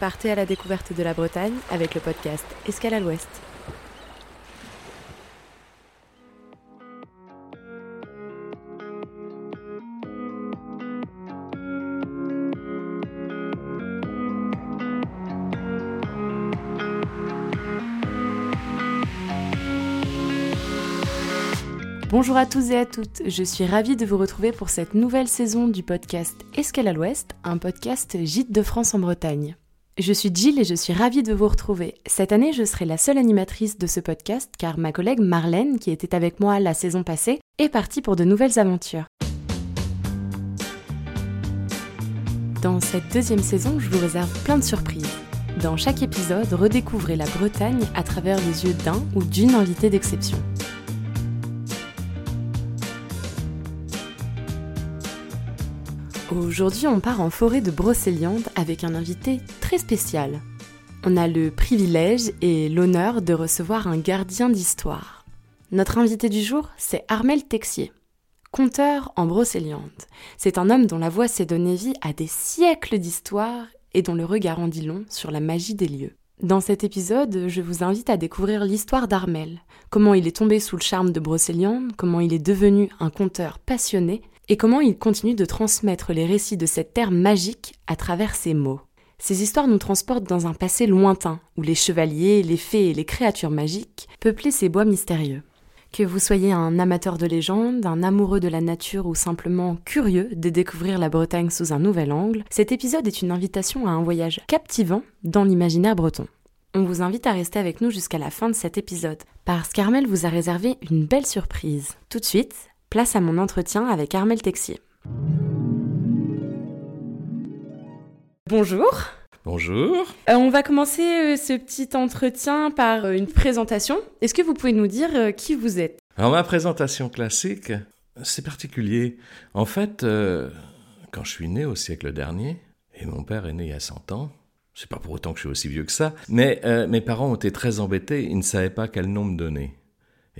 Partez à la découverte de la Bretagne avec le podcast Escale à l'Ouest. Bonjour à tous et à toutes, je suis ravie de vous retrouver pour cette nouvelle saison du podcast Escale à l'Ouest, un podcast Gîte de France en Bretagne. Je suis Jill et je suis ravie de vous retrouver. Cette année, je serai la seule animatrice de ce podcast car ma collègue Marlène, qui était avec moi la saison passée, est partie pour de nouvelles aventures. Dans cette deuxième saison, je vous réserve plein de surprises. Dans chaque épisode, redécouvrez la Bretagne à travers les yeux d'un ou d'une invitée d'exception. Aujourd'hui, on part en forêt de Brocéliande avec un invité très spécial. On a le privilège et l'honneur de recevoir un gardien d'histoire. Notre invité du jour, c'est Armel Texier. Conteur en Brocéliande. C'est un homme dont la voix s'est donnée vie à des siècles d'histoire et dont le regard en dit long sur la magie des lieux. Dans cet épisode, je vous invite à découvrir l'histoire d'Armel, comment il est tombé sous le charme de Brocéliande, comment il est devenu un conteur passionné et comment il continue de transmettre les récits de cette terre magique à travers ses mots. Ces histoires nous transportent dans un passé lointain, où les chevaliers, les fées et les créatures magiques peuplaient ces bois mystérieux. Que vous soyez un amateur de légendes, un amoureux de la nature ou simplement curieux de découvrir la Bretagne sous un nouvel angle, cet épisode est une invitation à un voyage captivant dans l'imaginaire breton. On vous invite à rester avec nous jusqu'à la fin de cet épisode, parce qu'Armel vous a réservé une belle surprise. Tout de suite, Place à mon entretien avec Armel Texier. Bonjour. Bonjour. Euh, on va commencer euh, ce petit entretien par euh, une présentation. Est-ce que vous pouvez nous dire qui vous êtes? Alors ma présentation classique, c'est particulier. En fait, quand je suis né au siècle dernier, et mon père est né il y a 100 ans, c'est pas pour autant que je suis aussi vieux que ça, mais mes parents ont été très embêtés, ils ne savaient pas quel nom me donner.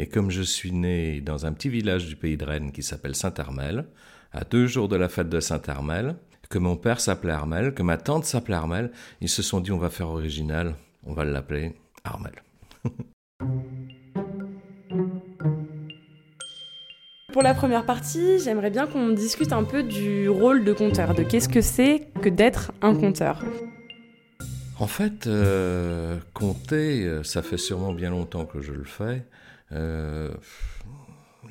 Et comme je suis né dans un petit village du pays de Rennes qui s'appelle Saint-Armel, à deux jours de la fête de Saint-Armel, que mon père s'appelait Armel, que ma tante s'appelait Armel, ils se sont dit on va faire original, on va l'appeler Armel. Pour la première partie, j'aimerais bien qu'on discute un peu du rôle de conteur, de qu'est-ce que c'est que d'être un conteur. En fait, euh, compter, euh, ça fait sûrement bien longtemps que je le fais. Euh,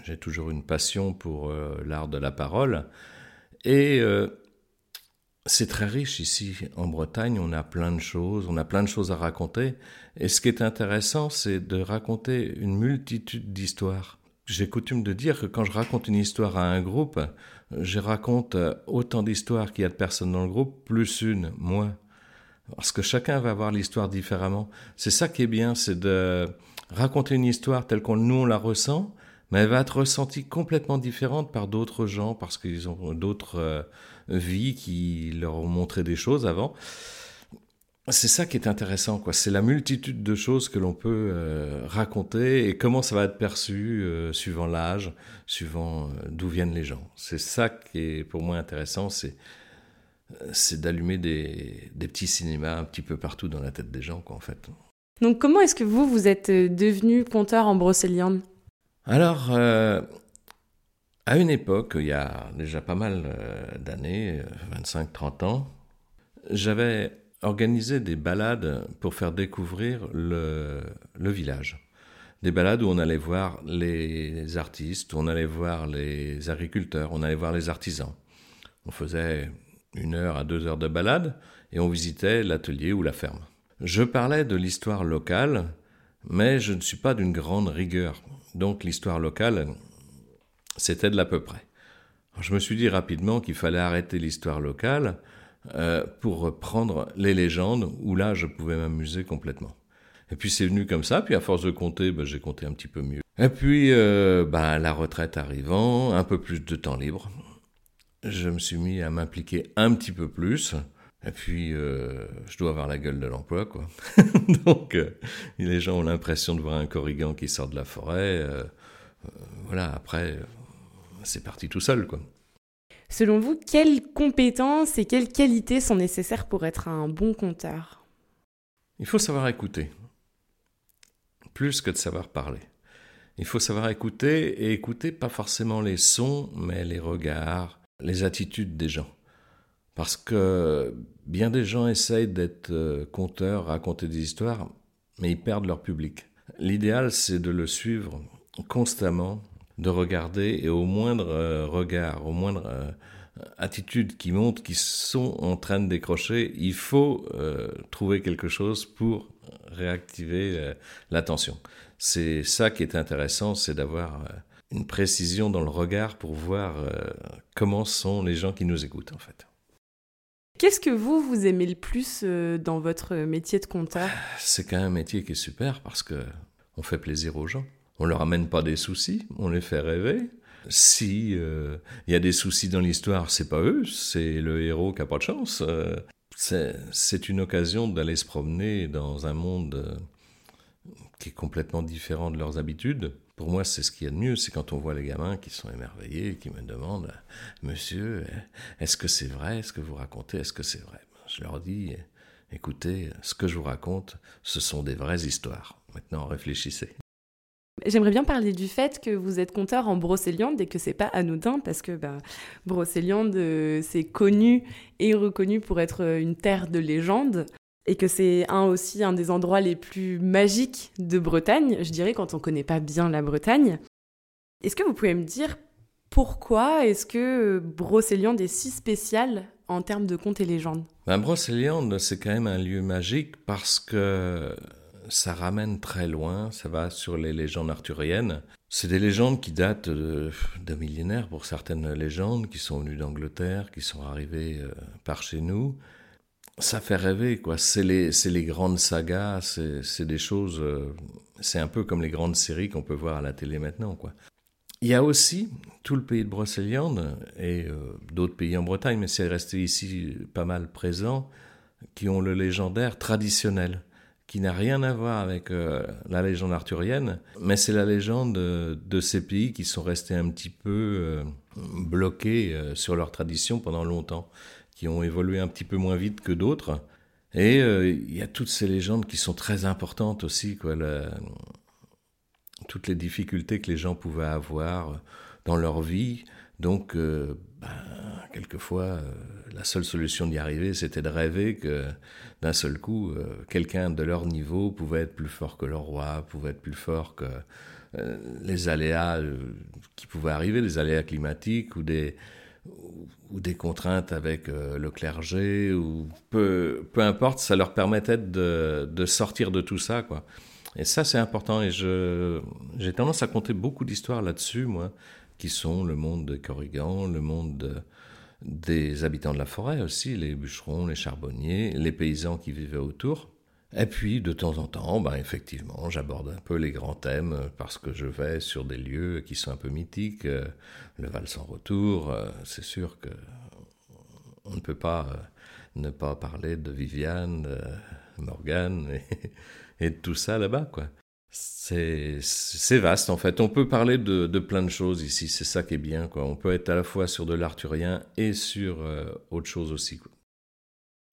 j'ai toujours une passion pour euh, l'art de la parole. Et euh, c'est très riche ici en Bretagne, on a plein de choses, on a plein de choses à raconter. Et ce qui est intéressant, c'est de raconter une multitude d'histoires. J'ai coutume de dire que quand je raconte une histoire à un groupe, je raconte autant d'histoires qu'il y a de personnes dans le groupe, plus une, moins. Parce que chacun va voir l'histoire différemment. C'est ça qui est bien, c'est de raconter une histoire telle qu'on nous on la ressent, mais elle va être ressentie complètement différente par d'autres gens parce qu'ils ont d'autres euh, vies qui leur ont montré des choses avant. C'est ça qui est intéressant, quoi. C'est la multitude de choses que l'on peut euh, raconter et comment ça va être perçu euh, suivant l'âge, suivant d'où viennent les gens. C'est ça qui est pour moi intéressant, c'est c'est d'allumer des, des petits cinémas un petit peu partout dans la tête des gens, quoi, en fait. Donc comment est-ce que vous, vous êtes euh, devenu conteur en Brocéliande? Alors, euh, à une époque, il y a déjà pas mal euh, d'années, 25-30 ans, j'avais organisé des balades pour faire découvrir le, le, village. Des balades où on allait voir les artistes, on allait voir les agriculteurs, on allait voir les artisans. On faisait une heure à deux heures de balade et on visitait l'atelier ou la ferme. Je parlais de l'histoire locale, mais je ne suis pas d'une grande rigueur. Donc l'histoire locale, c'était de l'à peu près. Je me suis dit rapidement qu'il fallait arrêter l'histoire locale euh, pour prendre les légendes, où là je pouvais m'amuser complètement. Et puis c'est venu comme ça, puis à force de compter, ben, j'ai compté un petit peu mieux. Et puis, euh, ben, la retraite arrivant, un peu plus de temps libre, je me suis mis à m'impliquer un petit peu plus. Et puis, euh, je dois avoir la gueule de l'emploi, quoi. Donc, euh, les gens ont l'impression de voir un corrigan qui sort de la forêt. Euh, voilà, après, c'est parti tout seul, quoi. Selon vous, quelles compétences et quelles qualités sont nécessaires pour être un bon conteur? Il faut savoir écouter, plus que de savoir parler. Il faut savoir écouter et écouter pas forcément les sons, mais les regards, les attitudes des gens. Parce que bien des gens essayent d'être euh, conteurs, raconter des histoires, mais ils perdent leur public. L'idéal, c'est de le suivre constamment, de regarder et au moindre euh, regard, au moindre euh, attitude qui montre qu'ils sont en train de décrocher, il faut trouver quelque chose pour réactiver l'attention. C'est ça qui est intéressant, c'est d'avoir une précision dans le regard pour voir comment sont les gens qui nous écoutent en fait. Qu'est-ce que vous, vous aimez le plus euh, dans votre métier de compteur C'est quand même un métier qui est super parce que on fait plaisir aux gens. On leur amène pas des soucis, on les fait rêver. Si euh, il y a des soucis dans l'histoire, c'est pas eux, c'est le héros qui a pas de chance. Euh, c'est une occasion d'aller se promener dans un monde qui est complètement différent de leurs habitudes. Pour moi, c'est ce qu'il y a de mieux, c'est quand on voit les gamins qui sont émerveillés, qui me demandent Monsieur, est-ce que c'est vrai ce que vous racontez? Est-ce que c'est vrai Je leur dis Écoutez, ce que je vous raconte, ce sont des vraies histoires. Maintenant, réfléchissez. J'aimerais bien parler du fait que vous êtes conteur en Brocéliande et que c'est pas anodin parce que bah, euh, c'est connu et reconnu pour être une terre de légende et que c'est un aussi un des endroits les plus magiques de Bretagne, je dirais, quand on ne connaît pas bien la Bretagne. Est-ce que vous pouvez me dire pourquoi est-ce que Brocéliande est si spécial en termes de contes et légendes? Ben, Brocéliande, c'est quand même un lieu magique parce que ça ramène très loin, ça va sur les légendes arthuriennes. C'est des légendes qui datent de, millénaires pour certaines légendes, qui sont venues d'Angleterre, qui sont arrivées euh, par chez nous ça fait rêver, quoi. C'est les, les grandes sagas, c'est, des choses. Euh, c'est un peu comme les grandes séries qu'on peut voir à la télé maintenant, quoi. Il y a aussi tout le pays de Brocéliande et euh, d'autres pays en Bretagne, mais c'est resté ici pas mal présent, qui ont le légendaire traditionnel, qui n'a rien à voir avec euh, la légende arthurienne, mais c'est la légende de, de, ces pays qui sont restés un petit peu bloqués sur leur tradition pendant longtemps qui ont évolué un petit peu moins vite que d'autres. Et euh, il y a toutes ces légendes qui sont très importantes aussi, quoi, toutes les difficultés que les gens pouvaient avoir dans leur vie. Donc, euh, ben, quelquefois, euh, la seule solution d'y arriver, c'était de rêver que d'un seul coup, quelqu'un de leur niveau pouvait être plus fort que le roi, pouvait être plus fort que les aléas qui pouvaient arriver, les aléas climatiques ou des, ou des contraintes avec euh, le clergé, ou peu, peu importe, ça leur permettait de, de sortir de tout ça, quoi. Et ça, c'est important. Et j'ai tendance à compter beaucoup d'histoires là-dessus, moi, qui sont le monde de Corrigan, le monde des habitants de la forêt aussi, les bûcherons, les charbonniers, les paysans qui vivaient autour. Et puis, de temps en temps, ben, effectivement, j'aborde un peu les grands thèmes euh, parce que je vais sur des lieux qui sont un peu mythiques. Euh, le Val sans retour, euh, c'est sûr que on ne peut pas ne pas parler de Viviane, de Morgane et, de tout ça là-bas, quoi. C'est, vaste en fait. On peut parler de, plein de choses ici. C'est ça qui est bien, quoi. On peut être à la fois sur de l'arthurien et sur autre chose aussi. Quoi.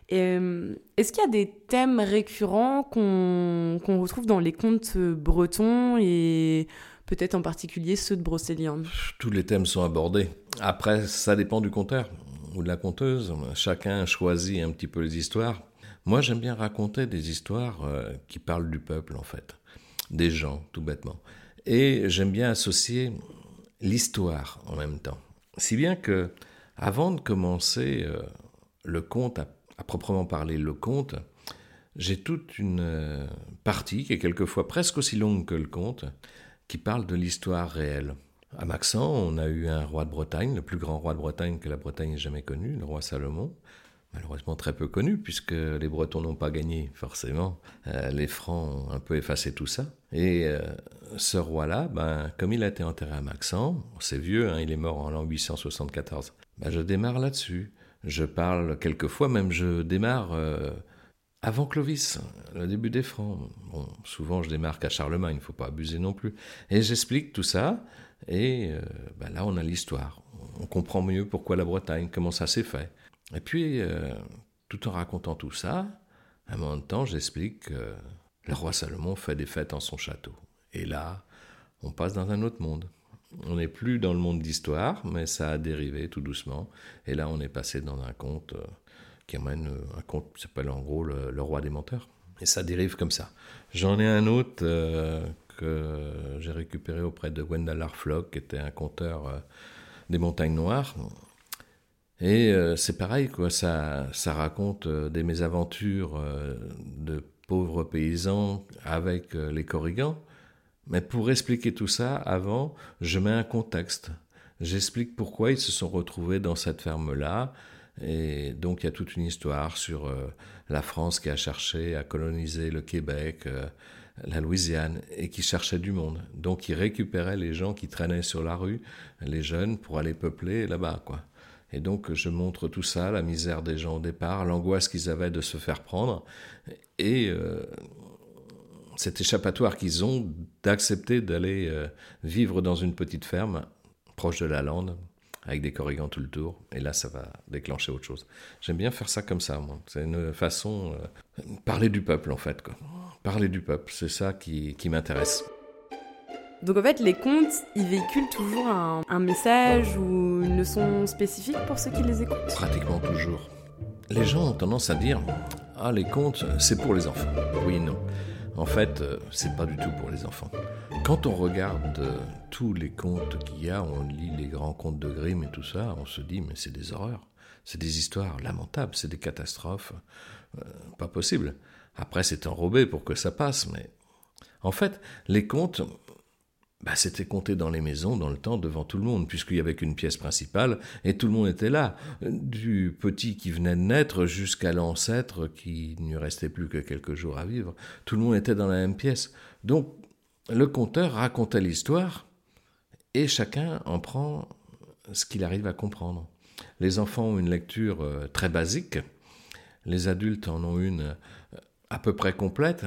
Est-ce qu'il y a des thèmes récurrents qu'on retrouve dans les contes bretons et peut-être en particulier ceux de Brocéliande? Tous les thèmes sont abordés. Après, ça dépend du conteur ou de la conteuse. Chacun choisit un petit peu les histoires. Moi, j'aime bien raconter des histoires euh, qui parlent du peuple, en fait, des gens, tout bêtement. Et j'aime bien associer l'histoire en même temps. Si bien que, avant de commencer euh, le conte à à proprement parler le conte, j'ai toute une euh, partie qui est quelquefois presque aussi longue que le conte, qui parle de l'histoire réelle. À Maxent, on a eu un roi de Bretagne, le plus grand roi de Bretagne que la Bretagne ait jamais connu, le roi Salomon. Malheureusement très peu connu, puisque les Bretons n'ont pas gagné, forcément. Euh, les Francs ont un peu effacé tout ça. Et euh, ce roi-là, ben, comme il a été enterré à Maxent, c'est vieux, hein, il est mort en l'an 874, ben, je démarre là-dessus. Je parle quelquefois, même je démarre euh, avant Clovis, le début des Francs. Souvent je démarre à Charlemagne, il ne faut pas abuser non plus. Et j'explique tout ça, et euh, bah là on a l'histoire. on comprend mieux pourquoi la Bretagne, comment ça s'est fait. Et puis, tout en racontant tout ça, à un moment de j'explique que le roi Salomon fait des fêtes en son château. Et là, on passe dans un autre monde. On n'est plus dans le monde d'histoire, mais ça a dérivé tout doucement. Et là, on est passé dans un conte euh, qui amène euh, un conte qui s'appelle en gros le, roi des menteurs. Et ça dérive comme ça. J'en ai un autre euh, que j'ai récupéré auprès de Wendell Arflock, qui était un conteur des montagnes noires. Et c'est pareil, quoi. Ça, ça raconte des mésaventures de pauvres paysans avec les corrigans. Mais pour expliquer tout ça, avant, je mets un contexte. J'explique pourquoi ils se sont retrouvés dans cette ferme-là. Et donc il y a toute une histoire sur euh, la France qui a cherché à coloniser le Québec, euh, la Louisiane, et qui cherchait du monde. Donc ils récupéraient les gens qui traînaient sur la rue, les jeunes, pour aller peupler là-bas, quoi. Et donc je montre tout ça, la misère des gens au départ, l'angoisse qu'ils avaient de se faire prendre, et euh, cet échappatoire qu'ils ont d'accepter d'aller euh, vivre dans une petite ferme proche de la lande avec des corrigans tout le tour. Et là, ça va déclencher autre chose. J'aime bien faire ça comme ça, moi. C'est une façon... Euh, parler du peuple, en fait. Quoi. Parler du peuple, c'est ça qui, qui m'intéresse. Donc en fait, les contes, ils véhiculent toujours un, un, message ou une leçon spécifique pour ceux qui les écoutent? Pratiquement toujours. Les gens ont tendance à dire Ah, les contes, c'est pour les enfants. Oui, non. En fait, euh, c'est pas du tout pour les enfants. Quand on regarde euh, tous les contes qu'il y a, on lit les grands contes de Grimm et tout ça, on se dit mais c'est des horreurs, c'est des histoires lamentables, c'est des catastrophes, euh, pas possible. Après c'est enrobé pour que ça passe, mais en fait les contes, bah, c'était compté dans les maisons dans le temps devant tout le monde, puisqu'il y avait qu'une pièce principale et tout le monde était là, du petit qui venait de naître jusqu'à l'ancêtre qui ne restait plus que quelques jours à vivre. Tout le monde était dans la même pièce. Donc le conteur racontait l'histoire et chacun en prend ce qu'il arrive à comprendre. Les enfants ont une lecture euh, très basique, les adultes en ont une euh, à peu près complète,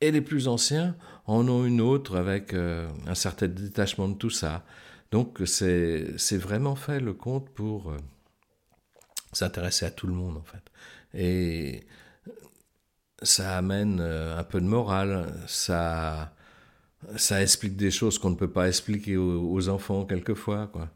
et les plus anciens en ont une autre avec euh, un certain détachement de tout ça. Donc c'est vraiment fait le conte pour euh, s'intéresser à tout le monde en fait. Et ça amène euh, un peu de morale, ça, ça explique des choses qu'on ne peut pas expliquer aux, enfants quelquefois. Quoi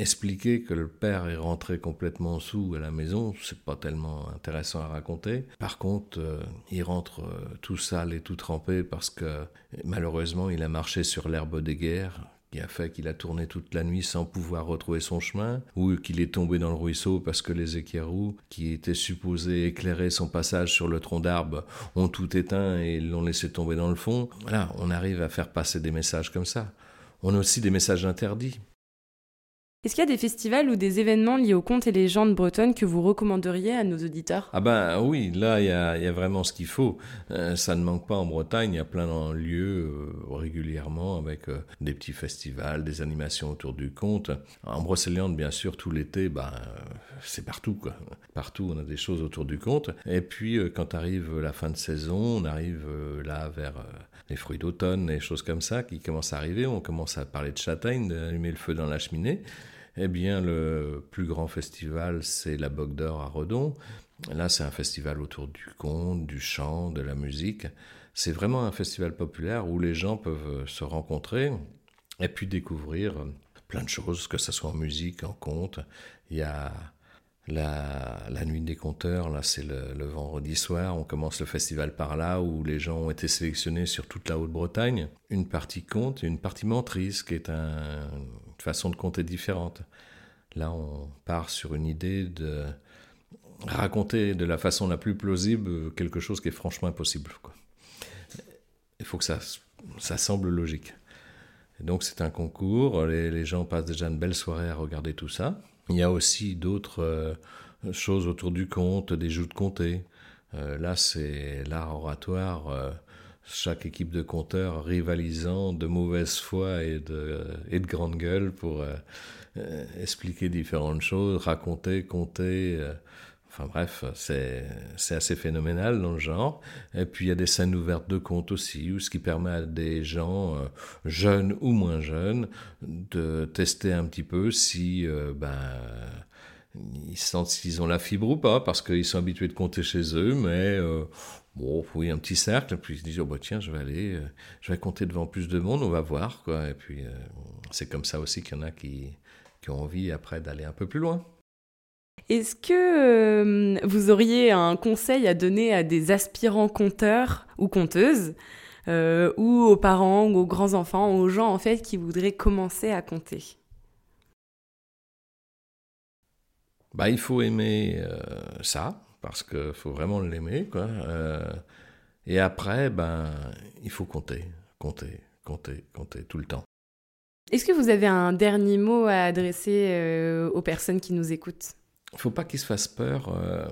expliquer que le père est rentré complètement sous à la maison, c'est pas tellement intéressant à raconter. Par contre, euh, il rentre euh, tout sale et tout trempé parce que malheureusement il a marché sur l'herbe des guerres qui a fait qu'il a tourné toute la nuit sans pouvoir retrouver son chemin, ou qu'il est tombé dans le ruisseau parce que les équerrous, qui étaient supposés éclairer son passage sur le tronc d'arbre, ont tout éteint et l'ont laissé tomber dans le fond. Voilà, on arrive à faire passer des messages comme ça. On a aussi des messages interdits. Est-ce qu'il y a des festivals ou des événements liés aux contes et légendes bretonnes que vous recommanderiez à nos auditeurs? Ah ben oui, là il y a, vraiment ce qu'il faut. Euh, ça ne manque pas en Bretagne, il y a plein de lieux euh, régulièrement avec euh, des petits festivals, des animations autour du conte. En Brocéliande, bien sûr, tout l'été, ben, c'est partout quoi. Partout on a des choses autour du conte. Et puis quand arrive la fin de saison, on arrive là vers les fruits d'automne, les choses comme ça qui commencent à arriver. On commence à parler de châtaigne, d'allumer le feu dans la cheminée. Eh bien, le plus grand festival, c'est la Bogue d'Or à Redon. Là, c'est un festival autour du conte, du chant, de la musique. C'est vraiment un festival populaire où les gens peuvent se rencontrer et puis découvrir plein de choses, que ce soit en musique, en conte. Il y a la, nuit des conteurs, là c'est le, vendredi soir, on commence le festival par là où les gens ont été sélectionnés sur toute la Haute-Bretagne. Une partie conte et une partie mentrice qui est une façon de compter différente. Là on part sur une idée de raconter de la façon la plus plausible quelque chose qui est franchement impossible. Il faut que ça, ça semble logique. donc c'est un concours, les gens passent déjà une belle soirée à regarder tout ça. Il y a aussi d'autres euh, choses autour du conte, des jeux de comté. Euh, là, c'est l'art oratoire. Euh, chaque équipe de conteurs rivalisant de mauvaise foi et de, et de grande gueule pour expliquer différentes choses, raconter, compter. Enfin bref, c'est assez phénoménal dans le genre. Et puis il y a des scènes ouvertes de contes aussi, ce qui permet à des gens, euh, jeunes ou moins jeunes, de tester un petit peu si euh, ben, ils sentent s'ils ont la fibre ou pas, parce qu'ils sont habitués de compter chez eux, mais euh, bon, oui, un petit cercle, puis ils se disent, oh bah tiens, je vais aller, je vais compter devant plus de monde, on va voir, quoi. Et puis c'est comme ça aussi qu'il y en a qui, qui ont envie après d'aller un peu plus loin. Est-ce que euh, vous auriez un conseil à donner à des aspirants conteurs ou conteuses, euh, ou aux parents, ou aux grands-enfants, aux gens en fait qui voudraient commencer à compter? Bah, Il faut aimer euh, ça, parce qu'il faut vraiment l'aimer. quoi. et après, ben, il faut compter, compter, compter, compter tout le temps. Est-ce que vous avez un dernier mot à adresser aux personnes qui nous écoutent? Faut pas qu'ils se fassent peur. Euh,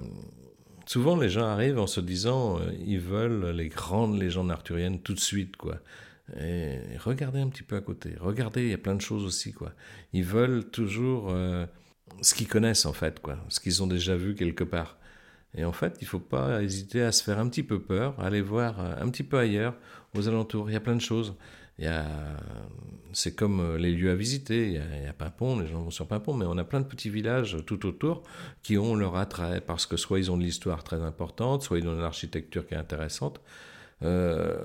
souvent, les gens arrivent en se disant, euh, ils veulent les grandes légendes arthuriennes tout de suite, quoi. Regardez un petit peu à côté. Regardez, il y a plein de choses aussi, quoi. Ils veulent toujours euh, ce qu'ils connaissent, en fait, quoi. Ce qu'ils ont déjà vu quelque part. Et en fait, il ne faut pas hésiter à se faire un petit peu peur, aller voir un petit peu ailleurs, aux alentours. Il y a plein de choses c'est comme euh, les lieux à visiter. Il y, a, Pimpon, les gens vont sur Pimpon, mais on a plein de petits villages tout autour qui ont leur attrait parce que soit ils ont de l'histoire très importante, soit ils ont de l'architecture qui est intéressante. Euh,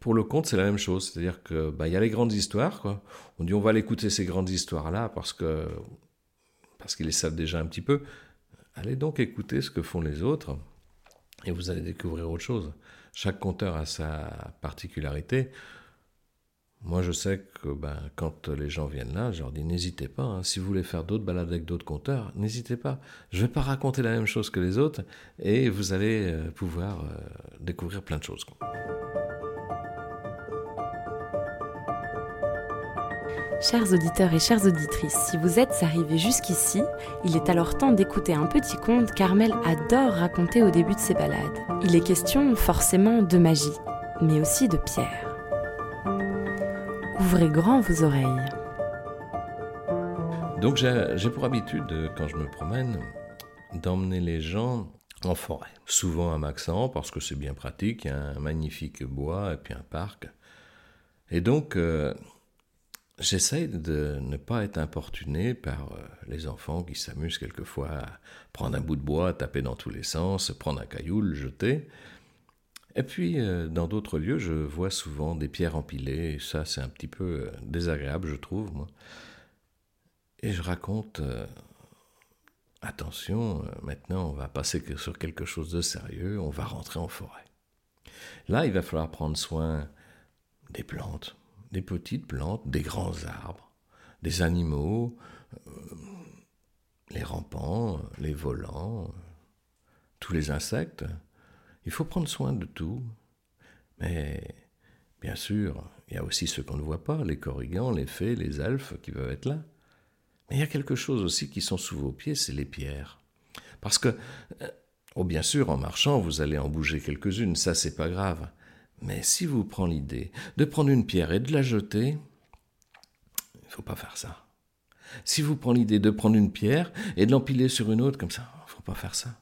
pour le conte, c'est la même chose, c'est-à-dire que bah, il y a les grandes histoires. Quoi. On dit on va l'écouter ces grandes histoires-là parce que parce qu'ils les savent déjà un petit peu. Allez donc écouter ce que font les autres et vous allez découvrir autre chose. Chaque conteur a sa particularité. Moi, je sais que ben, quand les gens viennent là, je leur dis n'hésitez pas. Hein. si vous voulez faire d'autres balades avec d'autres conteurs, n'hésitez pas. Je ne vais pas raconter la même chose que les autres et vous allez euh, pouvoir euh, découvrir plein de choses. Chers auditeurs et chères auditrices, si vous êtes arrivés jusqu'ici, il est alors temps d'écouter un petit conte qu'Armel adore raconter au début de ses balades. Il est question forcément de magie, mais aussi de pierre. Ouvrez grand vos oreilles. Donc j'ai pour habitude, quand je me promène, d'emmener les gens en forêt. Souvent à Maxent, parce que c'est bien pratique, il y a un magnifique bois et puis un parc. Et donc, euh, j'essaye de ne pas être importuné par euh, les enfants qui s'amusent quelquefois à prendre un bout de bois, taper dans tous les sens, prendre un caillou, le jeter. Et puis, euh, dans d'autres lieux, je vois souvent des pierres empilées, et ça, c'est un petit peu euh, désagréable, je trouve, moi. Et je raconte, euh, attention, maintenant, on va passer sur quelque chose de sérieux, on va rentrer en forêt. Là, il va falloir prendre soin des plantes, des petites plantes, des grands arbres, des animaux, les rampants, les volants, tous les insectes. Il faut prendre soin de tout. Mais bien sûr, il y a aussi ceux qu'on ne voit pas, les corrigans, les fées, les elfes qui peuvent être là. Mais il y a quelque chose aussi qui sont sous vos pieds, c'est les pierres. Parce que, euh, oh bien sûr, en marchant, vous allez en bouger quelques-unes, ça c'est pas grave. Mais si vous prenez l'idée de prendre une pierre et de la jeter, il faut pas faire ça. Si vous prenez l'idée de prendre une pierre et de l'empiler sur une autre comme ça, il faut pas faire ça.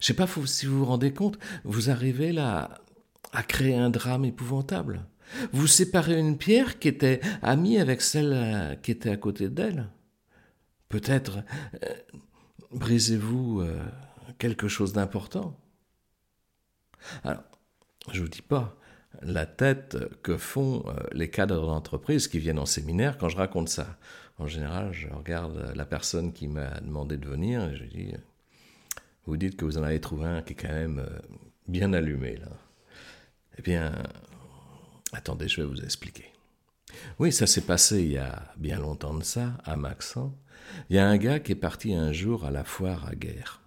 Je sais pas si vous vous rendez compte, vous arrivez là à créer un drame épouvantable. Vous séparez une pierre qui était amie avec celle euh, qui était à côté d'elle. Peut-être euh, brisez-vous euh, quelque chose d'important. Alors, je vous dis pas la tête que font les cadres d'entreprise qui viennent en séminaire quand je raconte ça. En général, je regarde la personne qui m'a demandé de venir et je dis vous dites que vous en avez trouvé un qui est quand même euh, bien allumé, là. Eh bien, attendez, je vais vous expliquer. Oui, ça s'est passé il y a bien longtemps de ça, à Maxent. Il y a un gars qui est parti un jour à la foire à guerre.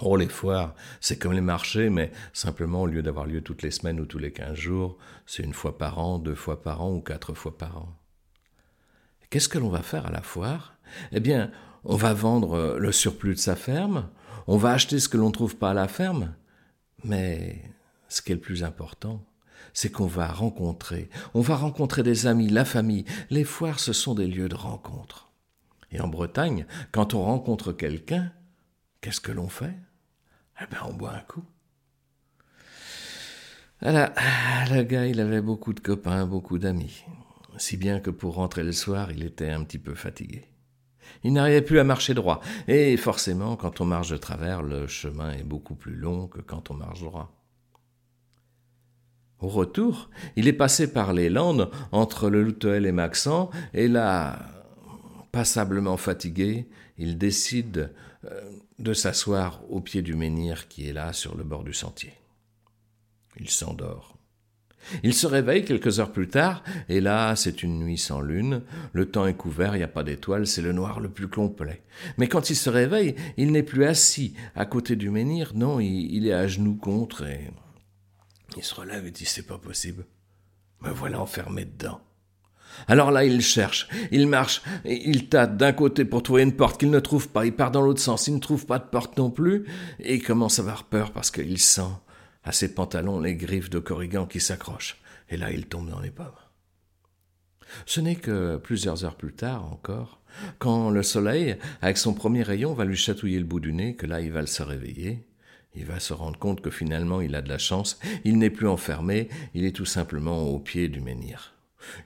Oh, les foires, c'est comme les marchés, mais simplement, au lieu d'avoir lieu toutes les semaines ou tous les quinze jours, c'est une fois par an, deux fois par an ou quatre fois par an. Qu'est-ce que l'on va faire à la foire? Eh bien, on va vendre le surplus de sa ferme, on va acheter ce que l'on ne trouve pas à la ferme, mais ce qui est le plus important, c'est qu'on va rencontrer, on va rencontrer des amis, la famille. Les foires, ce sont des lieux de rencontre. Et en Bretagne, quand on rencontre quelqu'un, qu'est-ce que l'on fait? Eh bien, on boit un coup. Voilà, le gars, il avait beaucoup de copains, beaucoup d'amis. Si bien que pour rentrer le soir, il était un petit peu fatigué. Il n'arrivait plus à marcher droit. Et forcément, quand on marche de travers, le chemin est beaucoup plus long que quand on marche droit. Au retour, il est passé par les Landes entre le Loutel et Maxent, et là, passablement fatigué, il décide euh, de s'asseoir au pied du menhir qui est là sur le bord du sentier. Il s'endort. Il se réveille quelques heures plus tard, et là, c'est une nuit sans lune, le temps est couvert, il n'y a pas d'étoiles, c'est le noir le plus complet. Mais quand il se réveille, il n'est plus assis à côté du menhir, non, il, est à genoux contre, et il se relève et dit c'est pas possible. Me voilà enfermé dedans. Alors là, il cherche, il marche, il tâte d'un côté pour trouver une porte qu'il ne trouve pas, il part dans l'autre sens, il ne trouve pas de porte non plus, et il commence à avoir peur parce qu'il sent à ses pantalons les griffes de Corrigan qui s'accrochent, et là il tombe dans les pommes. Ce n'est que plusieurs heures plus tard encore, quand le soleil, avec son premier rayon, va lui chatouiller le bout du nez, que là il va se réveiller, il va se rendre compte que finalement il a de la chance, il n'est plus enfermé, il est tout simplement au pied du menhir.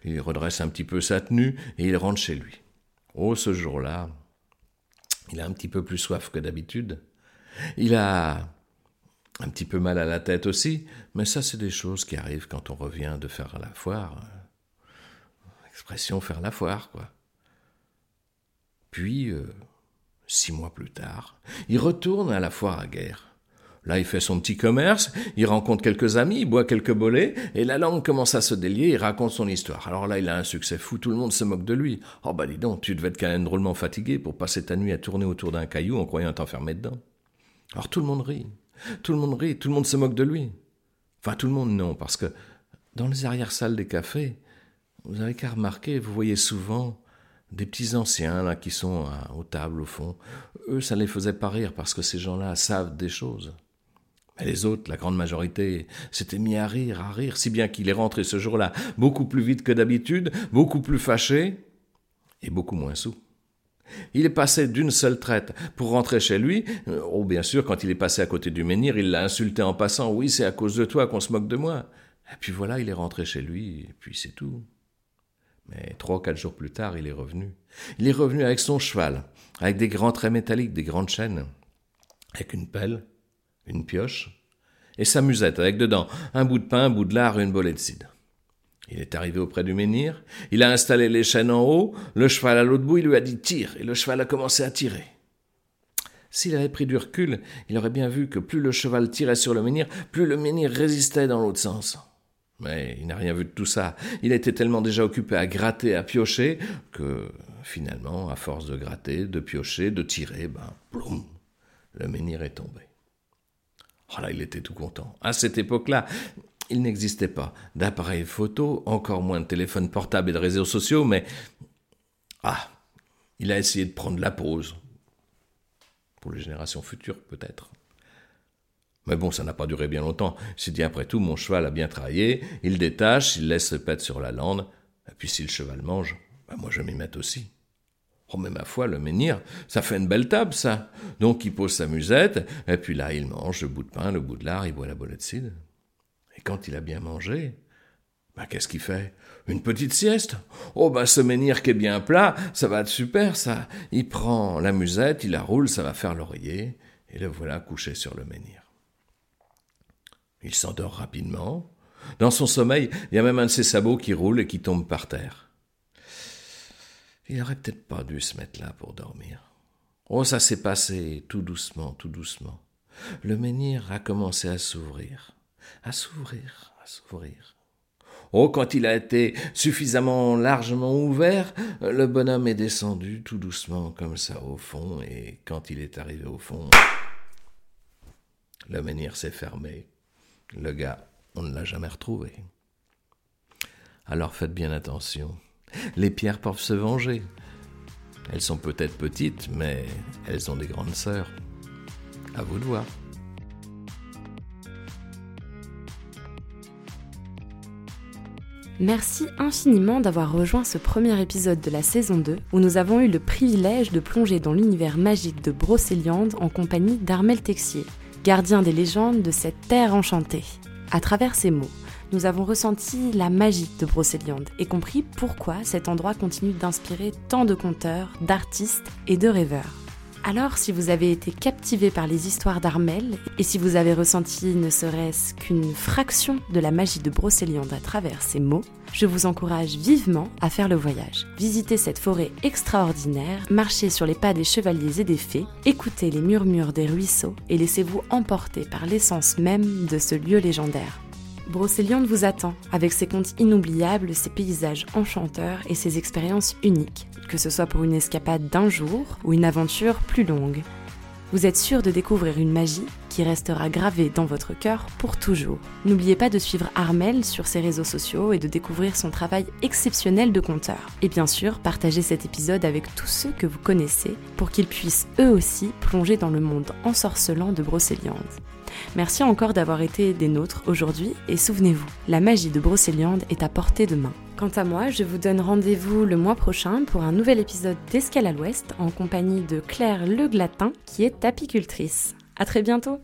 Il redresse un petit peu sa tenue et il rentre chez lui. Oh, ce jour-là, il a un petit peu plus soif que d'habitude. Il a un petit peu mal à la tête aussi, mais ça c'est des choses qui arrivent quand on revient de faire la foire. Expression faire la foire, quoi. Puis, euh, six mois plus tard, il retourne à la foire à guerre. Là, il fait son petit commerce, il rencontre quelques amis, il boit quelques bolets, et la langue commence à se délier, il raconte son histoire. Alors là, il a un succès fou, tout le monde se moque de lui. Oh bah dis donc, tu devais être quand même drôlement fatigué pour passer ta nuit à tourner autour d'un caillou en croyant t'enfermer dedans. Alors tout le monde rit. Tout le monde rit, tout le monde se moque de lui. Enfin, tout le monde non, parce que dans les arrière-salles des cafés, vous avez qu'à remarquer, vous voyez souvent des petits anciens là qui sont aux tables au fond. Eux, ça ne les faisait pas rire parce que ces gens-là savent des choses. Mais les autres, la grande majorité, s'étaient mis à rire, à rire, si bien qu'il est rentré ce jour-là beaucoup plus vite que d'habitude, beaucoup plus fâché et beaucoup moins sous. Il est passé d'une seule traite pour rentrer chez lui. Oh, bien sûr, quand il est passé à côté du menhir, il l'a insulté en passant. Oui, c'est à cause de toi qu'on se moque de moi. Et puis voilà, il est rentré chez lui, et puis c'est tout. Mais trois quatre jours plus tard, il est revenu. Il est revenu avec son cheval, avec des grands traits métalliques, des grandes chaînes, avec une pelle, une pioche, et sa musette, avec dedans un bout de pain, un bout de lard et une bolette de cidre. Il est arrivé auprès du menhir, il a installé les chaînes en haut, le cheval à l'autre bout, il lui a dit tire, et le cheval a commencé à tirer. S'il avait pris du recul, il aurait bien vu que plus le cheval tirait sur le menhir, plus le menhir résistait dans l'autre sens. Mais il n'a rien vu de tout ça. Il était tellement déjà occupé à gratter, à piocher, que finalement, à force de gratter, de piocher, de tirer, ben, ploum, le menhir est tombé. Oh là, il était tout content. À cette époque-là, il n'existait pas d'appareil photo, encore moins de téléphone portable et de réseaux sociaux, mais... Ah, il a essayé de prendre la pause. Pour les générations futures, peut-être. Mais bon, ça n'a pas duré bien longtemps. Il s'est dit, après tout, mon cheval a bien travaillé, il détache, il laisse se pète sur la lande, et puis si le cheval mange, ben moi je m'y mets aussi. Oh, mais ma foi, le menhir, ça fait une belle table, ça. Donc il pose sa musette, et puis là, il mange le bout de pain, le bout de lard, il boit la bolette de cidre. Quand il a bien mangé, bah, qu'est-ce qu'il fait? Une petite sieste? Oh, bah, ce menhir qui est bien plat, ça va être super, ça. Il prend la musette, il la roule, ça va faire l'oreiller, et le voilà couché sur le menhir. Il s'endort rapidement. Dans son sommeil, il y a même un de ses sabots qui roule et qui tombe par terre. Il n'aurait peut-être pas dû se mettre là pour dormir. Oh, ça s'est passé tout doucement, tout doucement. Le menhir a commencé à s'ouvrir à s'ouvrir, à s'ouvrir. Oh, quand il a été suffisamment largement ouvert, le bonhomme est descendu tout doucement comme ça au fond, et quand il est arrivé au fond, le menhir s'est fermé. Le gars, on ne l'a jamais retrouvé. Alors faites bien attention. Les pierres peuvent se venger. Elles sont peut-être petites, mais elles ont des grandes sœurs. À vous de voir. Merci infiniment d'avoir rejoint ce premier épisode de la saison 2 où nous avons eu le privilège de plonger dans l'univers magique de Brocéliande en compagnie d'Armel Texier, gardien des légendes de cette terre enchantée. À travers ces mots, nous avons ressenti la magie de Brocéliande et compris pourquoi cet endroit continue d'inspirer tant de conteurs, d'artistes et de rêveurs. Alors, si vous avez été captivé par les histoires d'Armel, et si vous avez ressenti ne serait-ce qu'une fraction de la magie de Brocéliande à travers ces mots, je vous encourage vivement à faire le voyage. Visitez cette forêt extraordinaire, marchez sur les pas des chevaliers et des fées, écoutez les murmures des ruisseaux et laissez-vous emporter par l'essence même de ce lieu légendaire. Brocéliande vous attend, avec ses contes inoubliables, ses paysages enchanteurs et ses expériences uniques, que ce soit pour une escapade d'un jour ou une aventure plus longue. Vous êtes sûr de découvrir une magie qui restera gravée dans votre cœur pour toujours. N'oubliez pas de suivre Armel sur ses réseaux sociaux et de découvrir son travail exceptionnel de conteur. Et bien sûr, partagez cet épisode avec tous ceux que vous connaissez pour qu'ils puissent eux aussi plonger dans le monde ensorcelant de Brocéliande. Merci encore d'avoir été des nôtres aujourd'hui et souvenez-vous, la magie de Brocéliande est à portée de main. Quant à moi, je vous donne rendez-vous le mois prochain pour un nouvel épisode d'Escale à l'Ouest en compagnie de Claire Le Glatin qui est apicultrice. À très bientôt!